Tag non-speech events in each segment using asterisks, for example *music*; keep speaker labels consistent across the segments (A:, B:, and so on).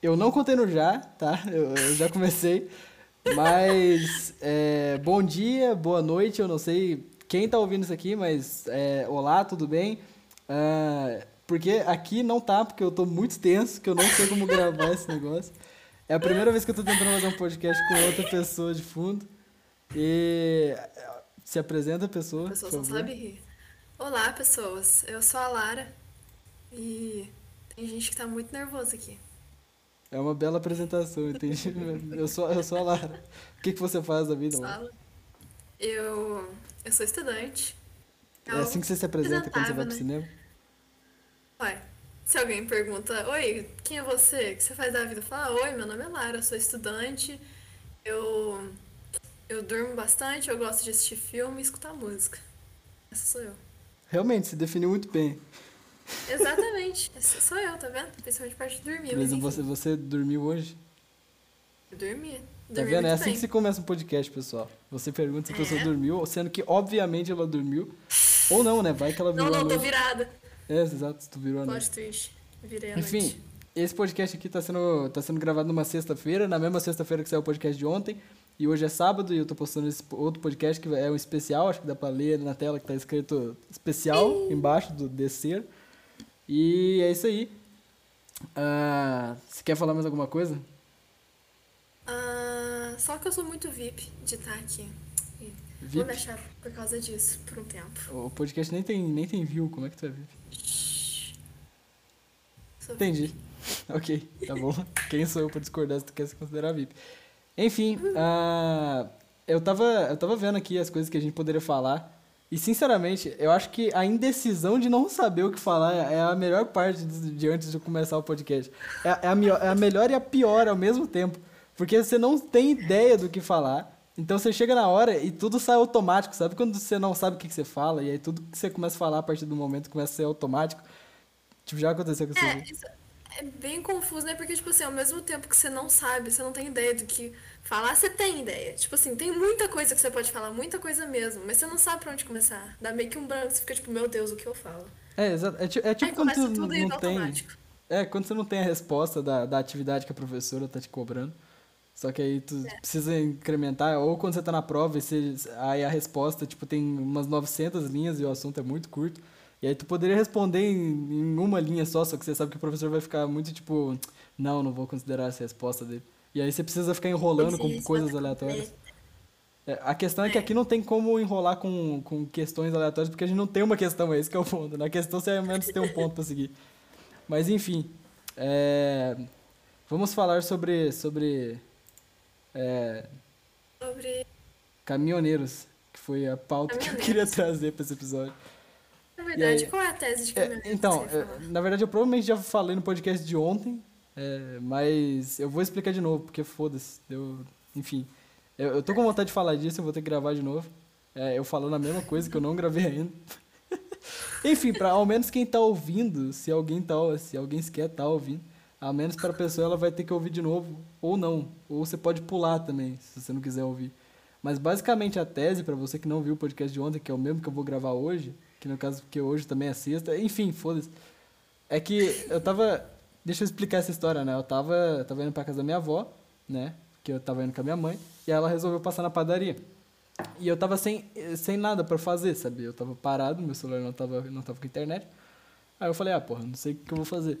A: Eu não contei no já, tá? Eu, eu já comecei. Mas é, bom dia, boa noite, eu não sei quem tá ouvindo isso aqui, mas é, olá, tudo bem? Uh, porque aqui não tá, porque eu tô muito tenso, que eu não sei como gravar esse negócio. É a primeira vez que eu tô tentando fazer um podcast com outra pessoa de fundo. E se apresenta a pessoa. A
B: pessoa só sabe rir. Olá, pessoas. Eu sou a Lara. E tem gente que tá muito nervosa aqui.
A: É uma bela apresentação, entendi. eu, sou, eu sou a Lara. O que, que você faz da vida, Lara?
B: Eu, eu sou estudante.
A: É assim que você se apresenta quando você vai pro né? cinema?
B: Ué, se alguém pergunta, oi, quem é você? O que você faz da vida? Fala, oi, meu nome é Lara, eu sou estudante, eu, eu durmo bastante, eu gosto de assistir filme e escutar música. Essa sou eu.
A: Realmente, se definiu muito bem.
B: Exatamente. Essa sou eu, tá vendo? Principalmente parte de dormir.
A: Mas você, você dormiu hoje?
B: Eu dormi.
A: Tá vendo? É assim bem. que se começa um podcast, pessoal. Você pergunta se a pessoa é. dormiu, sendo que, obviamente, ela dormiu. Ou não, né? Vai que ela
B: virou. Não, não, tô virada.
A: É, exato, tu virou a
B: noite. twist. Virei a
A: Enfim,
B: noite.
A: esse podcast aqui tá sendo, tá sendo gravado numa sexta-feira, na mesma sexta-feira que saiu o podcast de ontem. E hoje é sábado e eu tô postando esse outro podcast que é um especial, acho que dá pra ler na tela que tá escrito especial embaixo do descer. E é isso aí. Uh, você quer falar mais alguma coisa?
B: Uh, só que eu sou muito VIP de estar aqui. VIP? Vou deixar por causa disso, por um tempo.
A: O podcast nem tem, nem tem view, como é que tu é VIP? Sou Entendi. VIP. *laughs* ok, tá bom. Quem sou eu pra discordar se tu quer se considerar VIP? Enfim, uh, eu, tava, eu tava vendo aqui as coisas que a gente poderia falar. E, sinceramente, eu acho que a indecisão de não saber o que falar é a melhor parte de, de antes de começar o podcast. É, é, a, é a melhor e a pior ao mesmo tempo. Porque você não tem ideia do que falar. Então você chega na hora e tudo sai automático. Sabe quando você não sabe o que, que você fala? E aí tudo que você começa a falar a partir do momento começa a ser automático. Tipo, já aconteceu com você.
B: É, isso é bem confuso, né? Porque, tipo assim, ao mesmo tempo que você não sabe, você não tem ideia do que Falar você tem ideia. Tipo assim, tem muita coisa que você pode falar, muita coisa mesmo, mas você não sabe pra onde começar. Dá meio que um branco, você fica tipo, meu Deus, o que eu falo?
A: É, exato. É, é tipo quando você não tem. Automático. É, quando você não tem a resposta da, da atividade que a professora tá te cobrando. Só que aí tu é. precisa incrementar, ou quando você tá na prova, e você, aí a resposta, tipo, tem umas 900 linhas e o assunto é muito curto. E aí tu poderia responder em, em uma linha só, só que você sabe que o professor vai ficar muito tipo, não, não vou considerar essa resposta dele. E aí você precisa ficar enrolando com coisas aleatórias. É, a questão é que é. aqui não tem como enrolar com, com questões aleatórias, porque a gente não tem uma questão, é esse que é o ponto. Na questão você ao menos tem um ponto para seguir. Mas enfim, é, vamos falar sobre sobre,
B: é, sobre
A: caminhoneiros, que foi a pauta que eu queria trazer para esse episódio.
B: Na verdade, aí, qual é a tese de é, caminhoneiros?
A: então, na verdade eu provavelmente já falei no podcast de ontem, é, mas eu vou explicar de novo, porque foda-se. Eu, enfim, eu, eu tô com vontade de falar disso, eu vou ter que gravar de novo. É, eu falando a mesma coisa que eu não gravei ainda. *laughs* enfim, para ao menos quem tá ouvindo, se alguém tá, se alguém sequer tá ouvindo, ao menos para a pessoa ela vai ter que ouvir de novo ou não, ou você pode pular também, se você não quiser ouvir. Mas basicamente a tese para você que não viu o podcast de ontem, que é o mesmo que eu vou gravar hoje, que no caso porque hoje também é sexta, enfim, foda-se. É que eu tava Deixa eu explicar essa história, né? Eu tava, tava indo pra casa da minha avó, né? Que eu tava indo com a minha mãe. E ela resolveu passar na padaria. E eu tava sem, sem nada para fazer, sabe? Eu tava parado, meu celular não tava, não tava com internet. Aí eu falei, ah, porra, não sei o que eu vou fazer.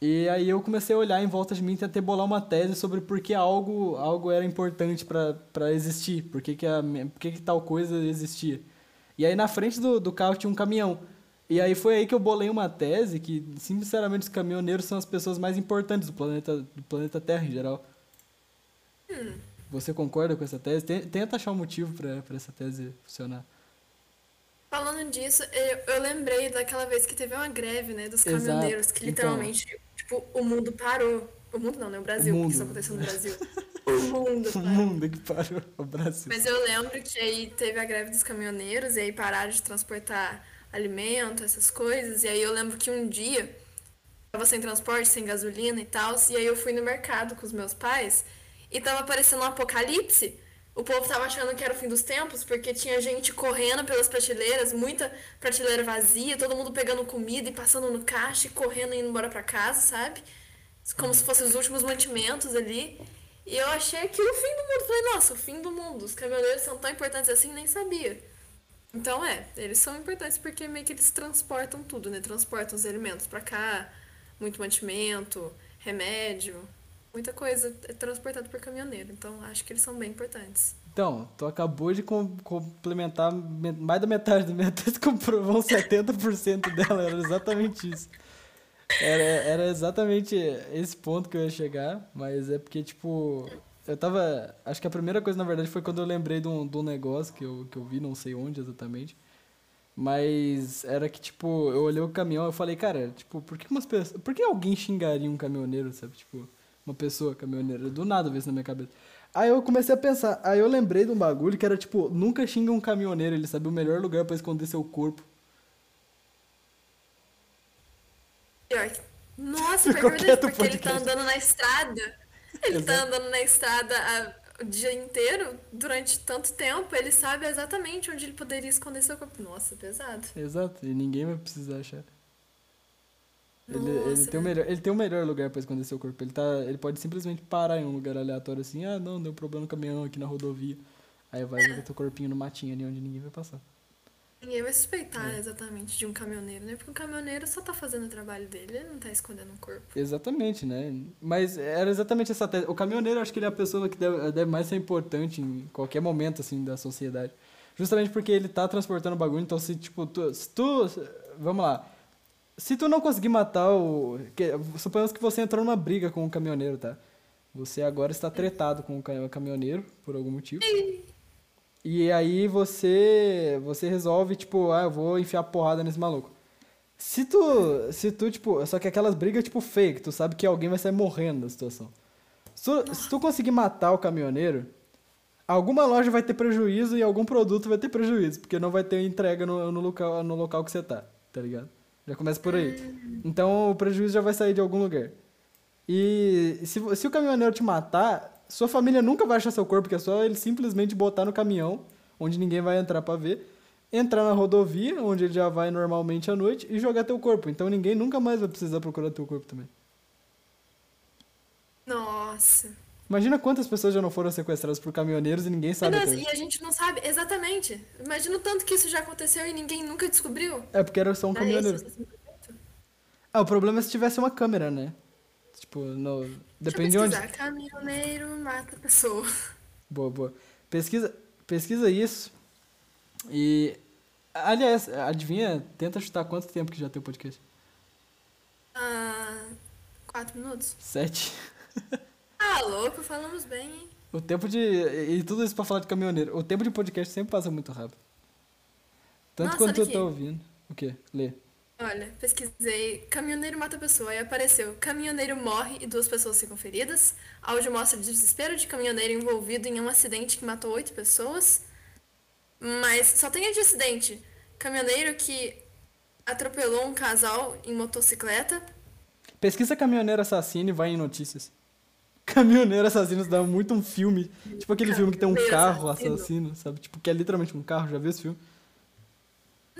A: E aí eu comecei a olhar em volta de mim e tentei bolar uma tese sobre por que algo, algo era importante para existir, por que, que, a, por que, que tal coisa existia. E aí na frente do, do carro tinha um caminhão. E aí foi aí que eu bolei uma tese que, sinceramente, os caminhoneiros são as pessoas mais importantes do planeta, do planeta Terra em geral. Hum. Você concorda com essa tese? Tenta achar um motivo para essa tese funcionar.
B: Falando disso, eu, eu, lembrei daquela vez que teve uma greve, né, dos caminhoneiros, Exato. que literalmente, então, tipo, o mundo parou. O mundo não, né? O Brasil, o mundo. porque isso aconteceu no Brasil. *laughs* o mundo *laughs*
A: parou. O mundo que parou, *laughs* o Brasil.
B: Mas eu lembro que aí teve a greve dos caminhoneiros e aí pararam de transportar alimento, essas coisas. E aí eu lembro que um dia tava sem transporte, sem gasolina e tal, e aí eu fui no mercado com os meus pais e tava aparecendo um apocalipse. O povo tava achando que era o fim dos tempos, porque tinha gente correndo pelas prateleiras, muita prateleira vazia, todo mundo pegando comida e passando no caixa e correndo e indo embora pra casa, sabe? como se fossem os últimos mantimentos ali. E eu achei aquilo o fim do mundo. Falei, nossa, o fim do mundo. Os caminhoneiros são tão importantes assim, nem sabia. Então é, eles são importantes porque meio que eles transportam tudo, né? Transportam os alimentos pra cá, muito mantimento, remédio, muita coisa é transportado por caminhoneiro. Então acho que eles são bem importantes.
A: Então, tu acabou de com- complementar me- mais da metade da minha tese, *laughs* comprovou 70% dela, era exatamente isso. Era, era exatamente esse ponto que eu ia chegar, mas é porque, tipo, eu tava. Acho que a primeira coisa, na verdade, foi quando eu lembrei de um, de um negócio que eu, que eu vi, não sei onde exatamente. Mas era que, tipo, eu olhei o caminhão eu falei, cara, tipo, por que umas pessoas. Por que alguém xingaria um caminhoneiro, sabe? Tipo, uma pessoa caminhoneira. Do nada veio isso na minha cabeça. Aí eu comecei a pensar, aí eu lembrei de um bagulho que era tipo, nunca xinga um caminhoneiro, ele sabe o melhor lugar pra esconder seu corpo.
B: Que- Nossa,
A: Ficou
B: é
A: quieto
B: porque ele tá andando na estrada. Ele tá
A: Exato.
B: andando na estrada a- o dia inteiro, durante tanto tempo, ele sabe exatamente onde ele poderia esconder seu corpo. Nossa, pesado.
A: Exato, e ninguém vai precisar achar. Ele, ele, tem o melhor, ele tem o melhor lugar pra esconder seu corpo. Ele, tá, ele pode simplesmente parar em um lugar aleatório assim, ah não, deu problema no caminhão aqui na rodovia. Aí vai e joga teu corpinho no matinho ali onde ninguém vai passar.
B: Ninguém vai suspeitar
A: É.
B: exatamente de um caminhoneiro, né? Porque um caminhoneiro só tá fazendo o trabalho dele, ele não tá escondendo o corpo.
A: Exatamente, né? Mas era exatamente essa tese. O caminhoneiro, acho que ele é a pessoa que deve, deve mais ser importante em qualquer momento, assim, da sociedade. Justamente porque ele tá transportando o bagulho, então se, tipo, tu, se tu... Vamos lá. Se tu não conseguir matar o... Que, suponhamos que você entrou numa briga com o caminhoneiro, tá? Você agora está tretado com o ca- caminhoneiro, por algum motivo. E aí você você resolve, tipo, ah, eu vou enfiar porrada nesse maluco. Se tu, se tu, tipo, só que aquelas brigas, tipo, fake, tu sabe que alguém vai sair morrendo da situação. Se tu, se tu conseguir matar o caminhoneiro, alguma loja vai ter prejuízo e algum produto vai ter prejuízo, porque não vai ter entrega no, no, local, no local que você tá, tá ligado? Já começa por aí. Então o prejuízo já vai sair de algum lugar. E se, se o caminhoneiro te matar, sua família nunca vai achar seu corpo, porque é só ele simplesmente botar no caminhão, onde ninguém vai entrar pra ver, entrar na rodovia, onde ele já vai normalmente à noite, e jogar teu corpo. Então ninguém nunca mais vai precisar procurar teu corpo também.
B: Nossa.
A: Imagina quantas pessoas já não foram sequestradas por caminhoneiros e ninguém sabe
B: Deus, e a gente não sabe exatamente. Imagina o tanto que isso já aconteceu e ninguém nunca descobriu.
A: É porque era só um
B: Era
A: caminhoneiro.
B: isso.
A: Ah, o problema é se tivesse uma câmera, né? Tipo, no... depende de onde.
B: Caminhoneiro mata pessoa.
A: Boa, boa. Pesquisa, pesquisa isso. E. Aliás, adivinha, tenta chutar quanto tempo que já tem o podcast?
B: Ah, quatro minutos?
A: Sete. *laughs*
B: Ah, louco, falamos bem, hein?
A: O tempo de. E tudo isso pra falar de caminhoneiro. O tempo de podcast sempre passa muito rápido. Tanto
B: Nossa,
A: quanto eu tô ouvindo. O quê? Lê.
B: Olha, pesquisei caminhoneiro mata pessoa e apareceu caminhoneiro morre e duas pessoas ficam feridas. Áudio mostra o desespero de caminhoneiro envolvido em um acidente que matou oito pessoas. Mas só tem a de acidente. Caminhoneiro que atropelou um casal em motocicleta.
A: Pesquisa caminhoneiro assassino e vai em notícias. Caminhoneiro assassino dá muito um filme. Tipo aquele filme que tem um carro
B: assassino.
A: assassino, sabe? Tipo, que é literalmente um carro, já viu esse filme?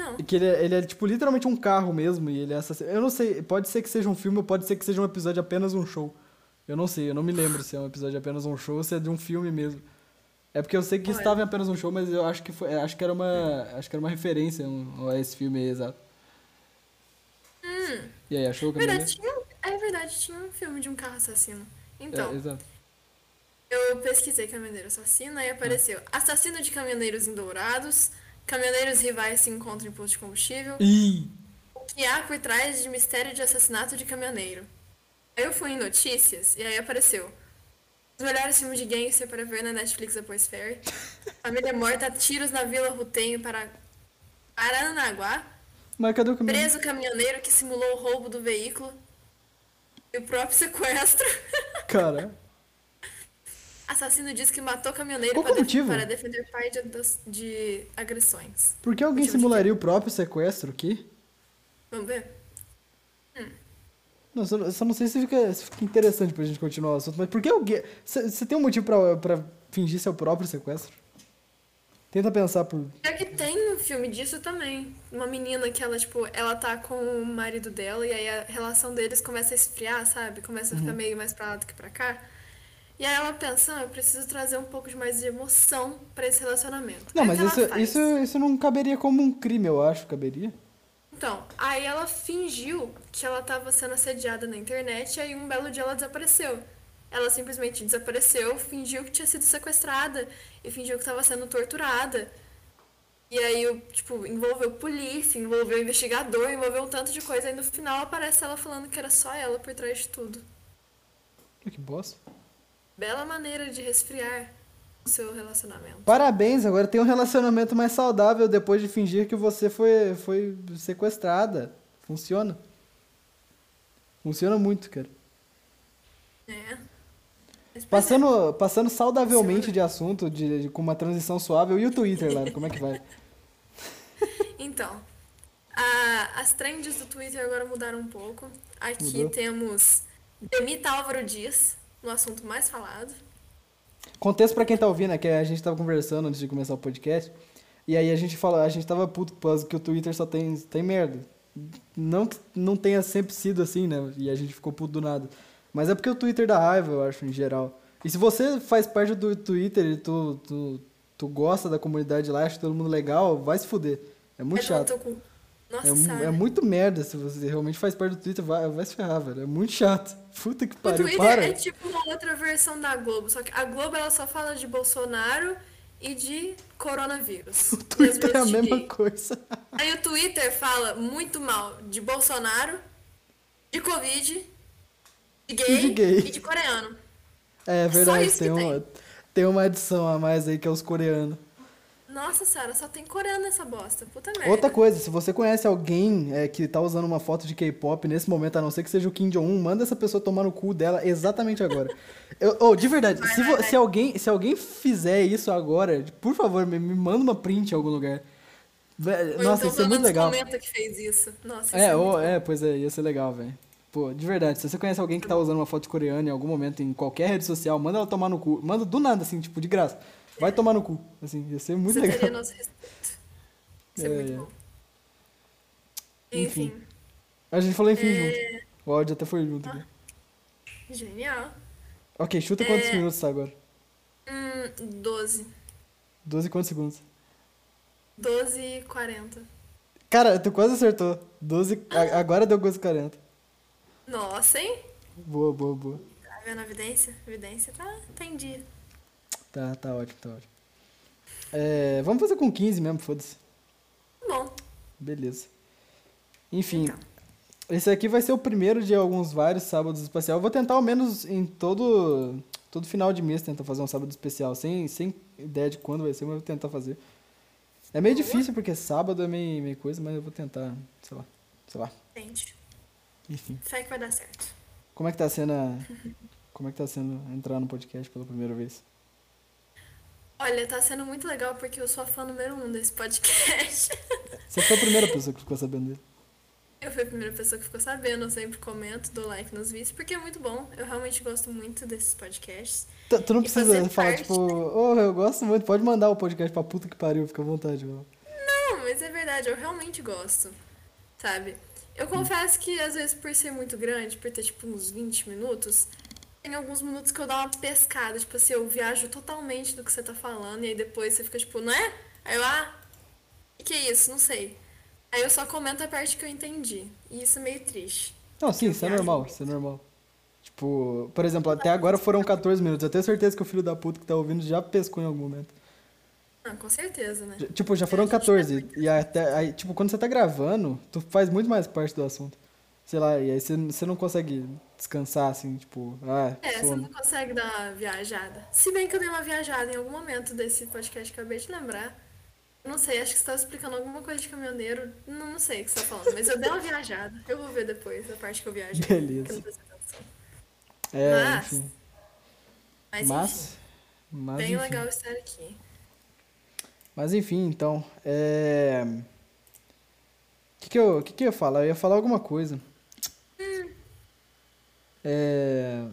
B: Não.
A: Que ele é, ele é, tipo, literalmente um carro mesmo, e ele é assassino. Eu não sei, pode ser que seja um filme ou pode ser que seja um episódio apenas um show. Eu não sei, eu não me lembro se é um episódio apenas um show ou se é de um filme mesmo. É porque eu sei que
B: Olha.
A: estava em apenas um show, mas eu acho que foi, acho que era uma, acho que era uma referência um- a esse filme aí, exato. E aí, achou caminhoneiro?
B: Verdade, tinha, é verdade, tinha um filme de um carro assassino. Então,
A: É, exato.
B: Eu pesquisei caminhoneiro assassino e apareceu assassino de caminhoneiros em Dourados, caminhoneiros rivais se encontram em posto de combustível,
A: Ih!
B: o que há por trás de mistério de assassinato de caminhoneiro. Aí eu fui em notícias e aí apareceu os melhores filmes de gangster para ver na Netflix após Ferry, *laughs* família morta a tiros na Vila Rutenho para Paranaguá,
A: Mas cadê o caminhoneiro?
B: preso caminhoneiro que simulou o roubo do veículo e o próprio sequestro.
A: Cara, *laughs*
B: Assassino diz que matou caminhoneiro
A: Qual
B: para,
A: motivo?
B: para defender pai de, de agressões.
A: por que alguém
B: Motivo
A: simularia o próprio sequestro aqui?
B: Vamos ver?
A: Não, só, só não sei se fica, se fica interessante pra gente continuar o assunto, mas por que alguém. Você tem um motivo pra, pra fingir seu próprio sequestro? Tenta pensar por.
B: É que tem um filme disso também. Uma menina que ela, tipo, ela tá com o marido dela e aí a relação deles começa a esfriar, sabe? Começa a
A: Uhum.
B: ficar meio mais pra lá do que pra cá. E aí ela pensa, ah, eu preciso trazer um pouco de mais de emoção pra esse relacionamento.
A: Não,
B: Aí
A: mas isso, isso, isso não caberia como um crime, eu acho. Caberia?
B: Então, aí ela fingiu que ela tava sendo assediada na internet e aí um belo dia ela desapareceu. Ela simplesmente desapareceu, fingiu que tinha sido sequestrada e fingiu que estava sendo torturada. E aí, tipo, envolveu polícia, envolveu investigador, envolveu um tanto de coisa. Aí no final aparece ela falando que era só ela por trás de tudo.
A: Que bosta.
B: Bela maneira de resfriar o seu relacionamento.
A: Parabéns, agora tem um relacionamento mais saudável depois de fingir que você foi, foi sequestrada. Funciona. Funciona muito, cara.
B: É. Pois é.
A: Passando, passando saudavelmente de assunto, de, de- com uma transição suave, e o Twitter, Lara, como é que vai? *laughs*
B: Então, a- as trends do Twitter agora mudaram um pouco. Aqui
A: Mudou?
B: temos Demita Álvaro Dias, no assunto mais falado.
A: Contexto pra quem tá ouvindo, é que a gente tava conversando antes de começar o podcast, e aí a gente falou, a gente tava puto por causa que o Twitter só tem, tem merda. Não que não tenha sempre sido assim, né? E a gente ficou puto do nada. Mas é porque o Twitter dá raiva, eu acho, em geral. E se você faz parte do Twitter e tu, tu, tu gosta da comunidade lá, acha todo mundo legal, vai se fuder. É muito
B: É
A: chato.
B: Nossa,
A: É, é muito merda se você realmente faz parte do Twitter, vai, vai se ferrar, velho. É muito chato. *laughs* Puta que
B: O
A: pariu,
B: Twitter
A: para.
B: é tipo uma outra versão da Globo, só que a Globo ela só fala de Bolsonaro e de coronavírus. *laughs*
A: O Twitter é a
B: de
A: mesma
B: gay.
A: coisa. *laughs*
B: Aí o Twitter fala muito mal de Bolsonaro, de Covid, de gay
A: E de gay.
B: e de coreano.
A: É verdade,
B: que
A: tem uma, tem uma adição a mais aí que é os coreanos.
B: Nossa senhora, só tem coreano nessa bosta. Puta merda.
A: Outra coisa, se você conhece alguém é, que tá usando uma foto de K-pop nesse momento, a não ser que seja o Kim Jong-un, manda essa pessoa tomar no cu dela exatamente agora. *laughs* Eu, oh, de verdade, se, vo- se, alguém, se alguém fizer isso agora, por favor, me, me manda uma print em algum lugar.
B: Ou
A: Nossa,
B: então
A: isso é muito legal.
B: comenta que fez isso. Nossa, isso
A: É,
B: é, muito
A: ou,
B: bom.
A: é, pois é, ia ser legal, velho. Pô, de verdade, se você conhece alguém que tá usando uma foto coreana em algum momento em qualquer rede social, manda ela tomar no cu. Manda do nada, assim, tipo, de graça. Vai tomar no cu. Assim, ia ser muito
B: Você
A: legal.
B: teria nosso respeito. Isso é,
A: É,
B: muito
A: é.
B: bom.
A: Enfim.
B: Enfim,
A: A gente falou enfim
B: É.
A: junto. O áudio até foi junto aqui.
B: genial.
A: Ok, chuta quantos
B: É.
A: minutos tá agora?
B: Hum, 12.
A: 12 e quantos segundos?
B: 12 e 40.
A: Cara, tu quase acertou. 12. a- Agora deu 12 e 40.
B: Nossa, hein?
A: Boa, boa, boa.
B: Tá vendo a evidência? A evidência tá, tá em dia.
A: Tá, tá ótimo, tá ótimo. É, vamos fazer com 15 mesmo, foda-se.
B: Bom,
A: Beleza. Enfim,
B: Então.
A: esse aqui vai ser o primeiro de alguns vários sábados especial. Eu vou tentar ao menos em todo todo final de mês tentar fazer um sábado especial, sem, sem ideia de quando vai ser, mas eu vou tentar fazer. É meio difícil porque sábado é meio, meio coisa, mas eu vou tentar, sei lá, sei lá.
B: gente.
A: Enfim.
B: Fé que vai dar certo.
A: Como é que tá sendo a, *laughs* como é que tá sendo entrar no podcast pela primeira vez?
B: Olha, tá sendo muito legal porque eu sou a fã número um desse podcast. *laughs*
A: Você foi a primeira pessoa que ficou sabendo dele.
B: Eu fui a primeira pessoa que ficou sabendo, eu sempre comento, dou like nos vídeos, porque é muito bom. Eu realmente gosto muito desses podcasts.
A: Tu, tu não precisa falar,
B: parte-
A: tipo, oh, eu gosto muito, pode mandar o podcast pra puta que pariu, fica à vontade. Mano.
B: Não, mas é verdade, eu realmente gosto. Sabe? Eu confesso que às vezes por ser muito grande, por ter tipo uns 20 minutos, tem alguns minutos que eu dou uma pescada, tipo assim, eu viajo totalmente do que você tá falando, e aí depois você fica tipo, não é? Aí eu, ah, o que, é isso? Não sei. Aí eu só comento a parte que eu entendi. E isso é meio triste.
A: Não, sim, isso é normal, isso é normal. Tipo, por exemplo, até agora foram 14 minutos. Eu tenho certeza que o filho da puta que tá ouvindo já pescou em algum momento.
B: Ah, com certeza, né?
A: Tipo, já foram
B: A gente
A: 14. E até, aí, tipo, quando você tá gravando, tu faz muito mais parte do assunto. Sei lá, e aí você, você não consegue descansar, assim, tipo, ah,
B: É, você
A: sono.
B: não consegue dar uma viajada. Se bem que eu dei uma viajada em algum momento desse podcast que eu acabei de lembrar. Não sei, acho que você estava explicando alguma coisa de caminhoneiro. Não, não sei o que você tá falando, mas eu dei uma viajada. Eu vou ver depois a parte que eu viajei.
A: Beleza.
B: eu.
A: É,
B: Mas,
A: enfim.
B: Mas,
A: Mas,
B: enfim,
A: mas,
B: bem
A: enfim.
B: legal estar aqui.
A: Mas enfim, então, é... O que que eu, que que eu ia falar? Eu ia falar alguma coisa. É...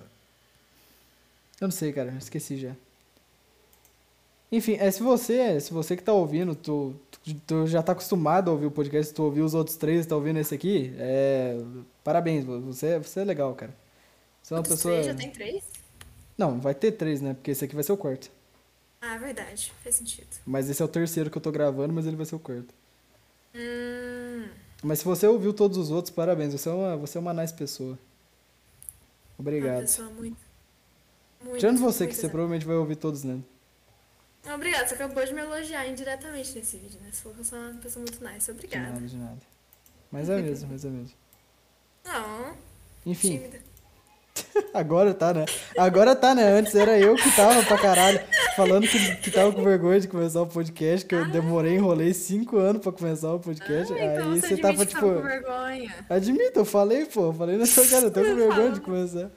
A: Eu não sei, cara, esqueci já. Enfim, é, se você, se você que tá ouvindo, tu, tu, tu já tá acostumado a ouvir o podcast, tu ouviu os outros três, tá ouvindo esse aqui, é, parabéns, você, você é legal, cara. Você é uma pessoa...
B: três, já tem três?
A: Não, vai ter três, né? Porque esse aqui vai ser o quarto.
B: Ah, verdade. Faz sentido.
A: Mas esse é o terceiro que eu tô gravando, mas ele vai ser o quarto.
B: Hum.
A: Mas se você ouviu todos os outros, parabéns, você é uma, você é uma nice pessoa.
B: Uma
A: Obrigado.
B: pessoa muito. Muito.
A: Tirando você, que
B: muito
A: você
B: zen.
A: provavelmente vai ouvir todos, né?
B: Obrigada, você acabou de me elogiar indiretamente nesse vídeo, né? Você falou que eu sou uma pessoa muito nice.
A: De
B: Obrigada.
A: nada, de nada. Mas é mesmo, mas é mesmo.
B: Não,
A: Enfim,
B: tímida. *laughs*
A: agora tá, né? Agora tá, né? Antes era eu que tava pra caralho falando que, que tava com vergonha de começar o podcast, que eu demorei, enrolei cinco anos pra começar o podcast.
B: Ah, então
A: aí
B: você
A: tava tipo.
B: tava com vergonha.
A: Admito, eu falei, pô, eu falei na sua cara, eu tô com vergonha de começar.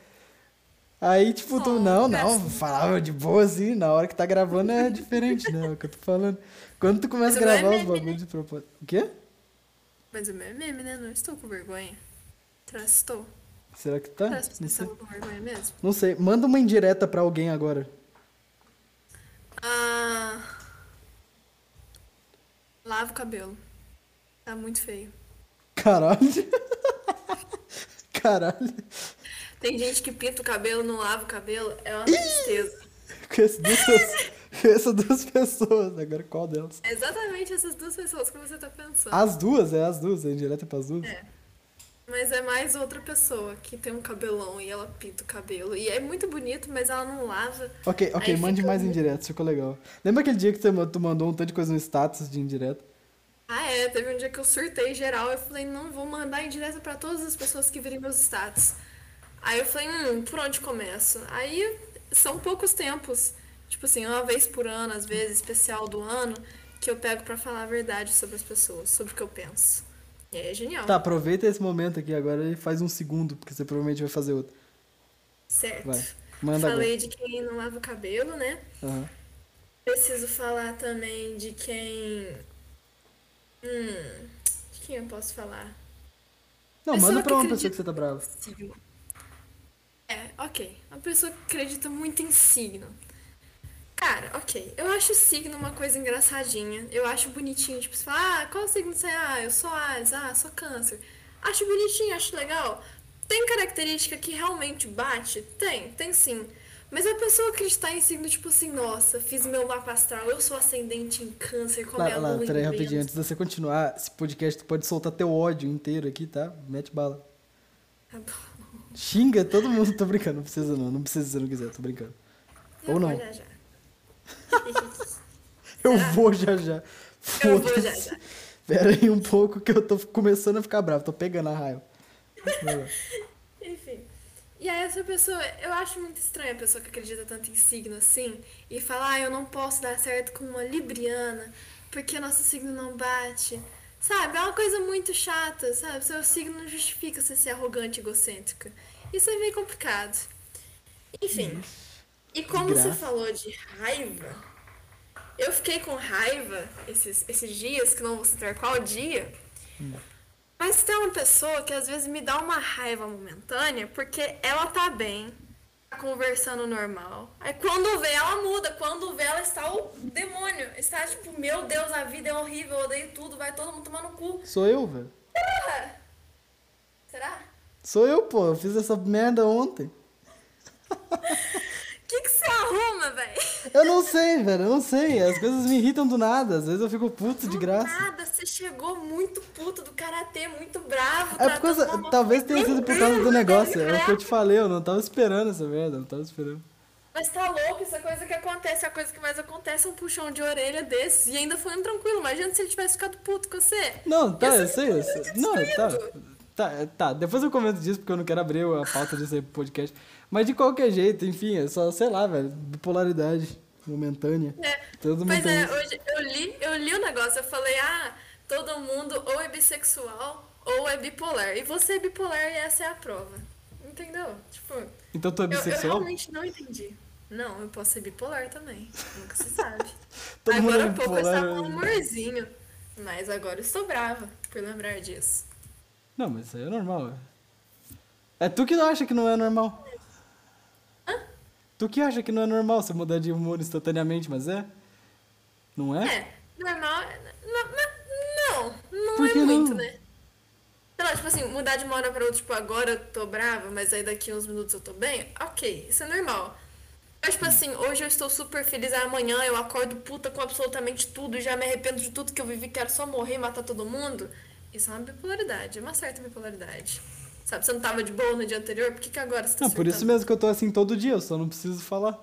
A: Aí, tipo, tu, não, não, falava de boa assim, na hora que tá gravando é diferente, né? É o que eu tô falando. Quando tu começa a
B: é
A: gravar os
B: meme,
A: bagulhos de propósito. O quê?
B: Mas o meu é meme, né? Não estou com vergonha. Estou?
A: Será que tá?
B: Estava com vergonha mesmo?
A: Não sei. Manda uma indireta pra alguém agora.
B: Ah. Lava o cabelo. Tá muito feio.
A: Caralho. *laughs* Caralho.
B: Tem gente que pinta o cabelo, não lava o cabelo. É uma tristeza.
A: Essas duas, *laughs* essas duas pessoas. Agora qual delas?
B: É exatamente essas duas pessoas que você tá pensando.
A: As duas, é as duas. É indireta pras duas.
B: É. Mas é mais outra pessoa que tem um cabelão e ela pinta o cabelo. E é muito bonito, mas ela não lava.
A: Ok, ok, mande
B: fica
A: mais indiretas, ficou legal. Lembra aquele dia que tu mandou um tanto de coisa no status de indireta?
B: Ah, é. Teve um dia que eu surtei geral. Eu falei, não, vou mandar em direto pra todas as pessoas que virem meus status. Aí eu falei, hum, por onde começo? Aí são poucos tempos. Tipo assim, uma vez por ano, às vezes, especial do ano, que eu pego pra falar a verdade sobre as pessoas, sobre o que eu penso. É genial.
A: Tá, aproveita esse momento aqui agora e faz um segundo, porque você provavelmente vai fazer outro.
B: Certo.
A: Vai, manda
B: Falei de quem não lava o cabelo, né?
A: agora. Aham.
B: Preciso falar também de quem. Hum. De quem eu posso falar?
A: Não,
B: Pessoa
A: manda pra uma pessoa que você tá brava.
B: Signo. É, ok. Uma pessoa que acredita muito em signo. Cara, ok. Eu acho signo uma coisa engraçadinha. Eu acho bonitinho. Tipo, você fala, ah, qual signo você é? Ah, eu sou Ares. Ah, sou Câncer. Acho bonitinho, acho legal. Tem característica que realmente bate? Tem, tem sim. Mas a pessoa acreditar em signo, tipo assim, nossa, fiz meu mapa astral, eu sou ascendente em câncer, como é
A: Lá,
B: a
A: lá,
B: lua em
A: peraí, rapidinho, antes de você continuar, esse podcast tu pode soltar teu ódio inteiro aqui, tá? Mete bala.
B: Tá bom.
A: Xinga todo mundo, *laughs* tô brincando, não precisa não, não precisa se você não quiser, tô brincando.
B: Eu
A: Ou não.
B: já. *laughs*
A: Eu vou já já.
B: Eu vou já já.
A: Pera aí um pouco que eu tô começando a ficar bravo, tô pegando a raiva. *laughs*
B: Enfim. E aí essa pessoa, eu acho muito estranha a pessoa que acredita tanto em signo assim e fala, ah, eu não posso dar certo com uma libriana porque nosso signo não bate. Sabe? É uma coisa muito chata, sabe? Seu signo não justifica você ser arrogante e egocêntrica. Isso é meio complicado. Enfim. E como você falou de raiva, eu fiquei com raiva esses, esses dias, que não vou citar qual dia, mas tem uma pessoa que às vezes me dá uma raiva momentânea porque ela tá bem, tá conversando normal. Aí quando vê, ela muda. Quando vê, ela está o demônio. Está tipo, meu Deus, a vida é horrível, eu odeio tudo, vai todo mundo tomar no cu.
A: Sou eu, velho.
B: Será?
A: Sou eu, pô, eu fiz essa merda ontem. *laughs*
B: O que, que você velho?
A: Eu não sei, velho, eu não sei. As coisas me irritam do nada, às vezes eu fico puto de
B: Do
A: graça.
B: nada, você chegou muito puto do karatê, muito bravo.
A: É por causa, talvez tenha sido por causa do
B: Meu
A: negócio. É o que eu te falei, eu não tava esperando essa merda, eu não tava esperando.
B: Mas tá louco, isso é coisa que acontece. A coisa que mais acontece é um puxão de orelha desses. E ainda foi um tranquilo. Imagina se ele tivesse ficado puto com você.
A: Não, tá, eu sei, eu sei. Não, tá. Tá, tá, depois eu comento disso porque eu não quero abrir a pauta desse podcast. Mas de qualquer jeito, enfim, é só, sei lá, velho, bipolaridade momentânea.
B: É.
A: Todo mundo
B: Pois é, hoje eu li, eu li o negócio, eu falei, ah, todo mundo ou é bissexual ou é bipolar. E você é bipolar e essa é a prova. Entendeu? Tipo,
A: Então tu é
B: eu, eu
A: bissexual?
B: realmente não entendi. Não, eu posso ser bipolar também. Nunca se sabe. *laughs*
A: Todo mundo
B: agora
A: é
B: há pouco eu estava um amorzinho. Mas agora eu estou brava por lembrar disso.
A: Não, mas isso aí é normal, velho. É tu que não acha que não é normal. Tu que acha que não é normal você mudar de humor instantaneamente, mas é? Não é?
B: É, normal. Não, não, não
A: Por
B: é muito,
A: não?
B: né? Sei lá, tipo assim, mudar de uma hora pra outra, tipo, agora eu tô brava, mas aí daqui uns minutos eu tô bem, ok, isso é normal. Mas, tipo assim, hoje eu estou super feliz, amanhã eu acordo puta com absolutamente tudo, já me arrependo de tudo que eu vivi, quero só morrer e matar todo mundo. Isso é uma bipolaridade, é uma certa bipolaridade. Sabe, você não tava de boa no dia anterior, por que, que agora você tá
A: Não, por isso
B: surtando?
A: mesmo que eu tô assim todo dia, eu só não preciso falar.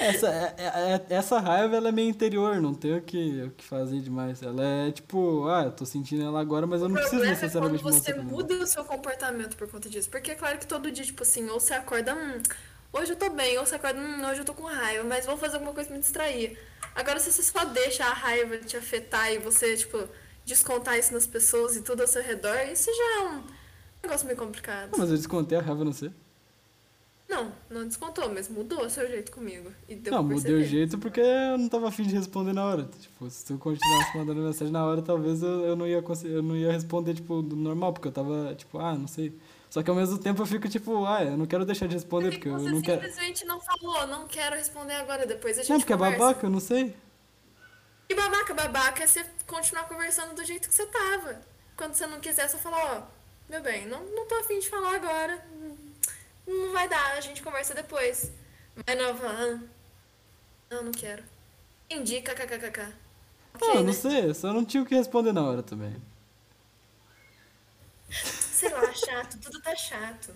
A: Essa, é- é- é- essa raiva ela é meio interior, não tem o que, o que fazer demais. Ela é tipo, ah, eu tô sentindo ela agora, mas eu não preciso
B: é
A: necessariamente
B: quando você muda o seu comportamento por conta disso. Porque é claro que todo dia, tipo assim, ou você acorda, hum, hoje eu tô bem, ou você acorda, hum, hoje eu tô com raiva, mas vou fazer alguma coisa pra me distrair. Agora, se você só deixa a raiva te afetar e você, tipo, descontar isso nas pessoas e tudo ao seu redor, isso já é um negócio meio complicado.
A: Não, mas eu descontei a raiva, não sei.
B: Não, não descontou, mas mudou o seu jeito comigo. E deu
A: não, mudei o jeito porque eu não tava afim de responder na hora. Tipo, se tu continuasse mandando mensagem na hora, talvez eu, eu não ia eu não ia responder, tipo, do normal, porque eu tava, tipo, ah, não sei. Só que ao mesmo tempo eu fico, tipo, ah, eu não quero deixar de responder,
B: Porque
A: porque eu
B: você
A: não quero.
B: simplesmente não falou, não quero responder agora, depois a gente
A: Não, porque é
B: conversa.
A: babaca, eu não sei.
B: E babaca, babaca é você continuar conversando do jeito que você tava. Quando você não quiser, você fala, ó, meu bem, não, não tô afim de falar agora. Não vai dar, a gente conversa depois. Mas não, ah, não, não quero. Entendi, kkkk.
A: Ah, eu não
B: né?
A: sei, só não tinha o que responder na hora também.
B: Sei lá, chato, tudo tá chato.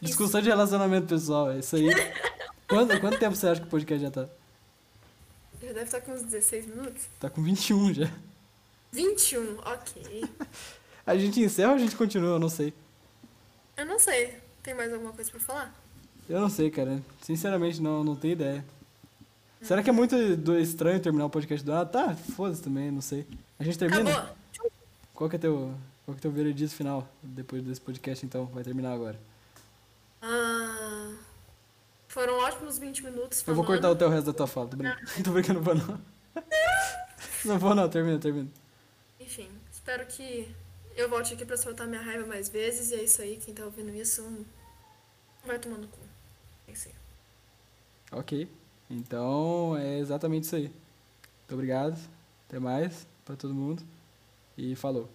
A: Discussão de relacionamento pessoal, é isso aí. *laughs* Quanto, quanto tempo você acha que o podcast já tá?
B: Já deve estar com uns 16 minutos.
A: Tá com 21 já.
B: 21, ok. *laughs*
A: A gente encerra ou a gente continua? Eu não sei.
B: Eu não sei. Tem mais alguma coisa pra falar?
A: Eu não sei, cara. Sinceramente, não, não tenho ideia. Será que é muito estranho terminar o podcast do Ah, tá, foda-se também, não sei. A gente termina?
B: Acabou.
A: Qual que é teu, qual que é teu veredito final depois desse podcast, então? Vai terminar agora.
B: Ah, foram ótimos 20 minutos.
A: Eu vou
B: falando.
A: cortar o teu resto da tua fala, tô brincando. *laughs* Tô brincando, vou não. *laughs* Não vou não, termina, termina.
B: Enfim, espero que eu volte aqui pra soltar minha raiva mais vezes. E é isso aí, quem tá ouvindo isso vai tomando cu. É isso aí.
A: Ok. Então, é exatamente isso aí. Muito obrigado. Até mais pra todo mundo. E falou.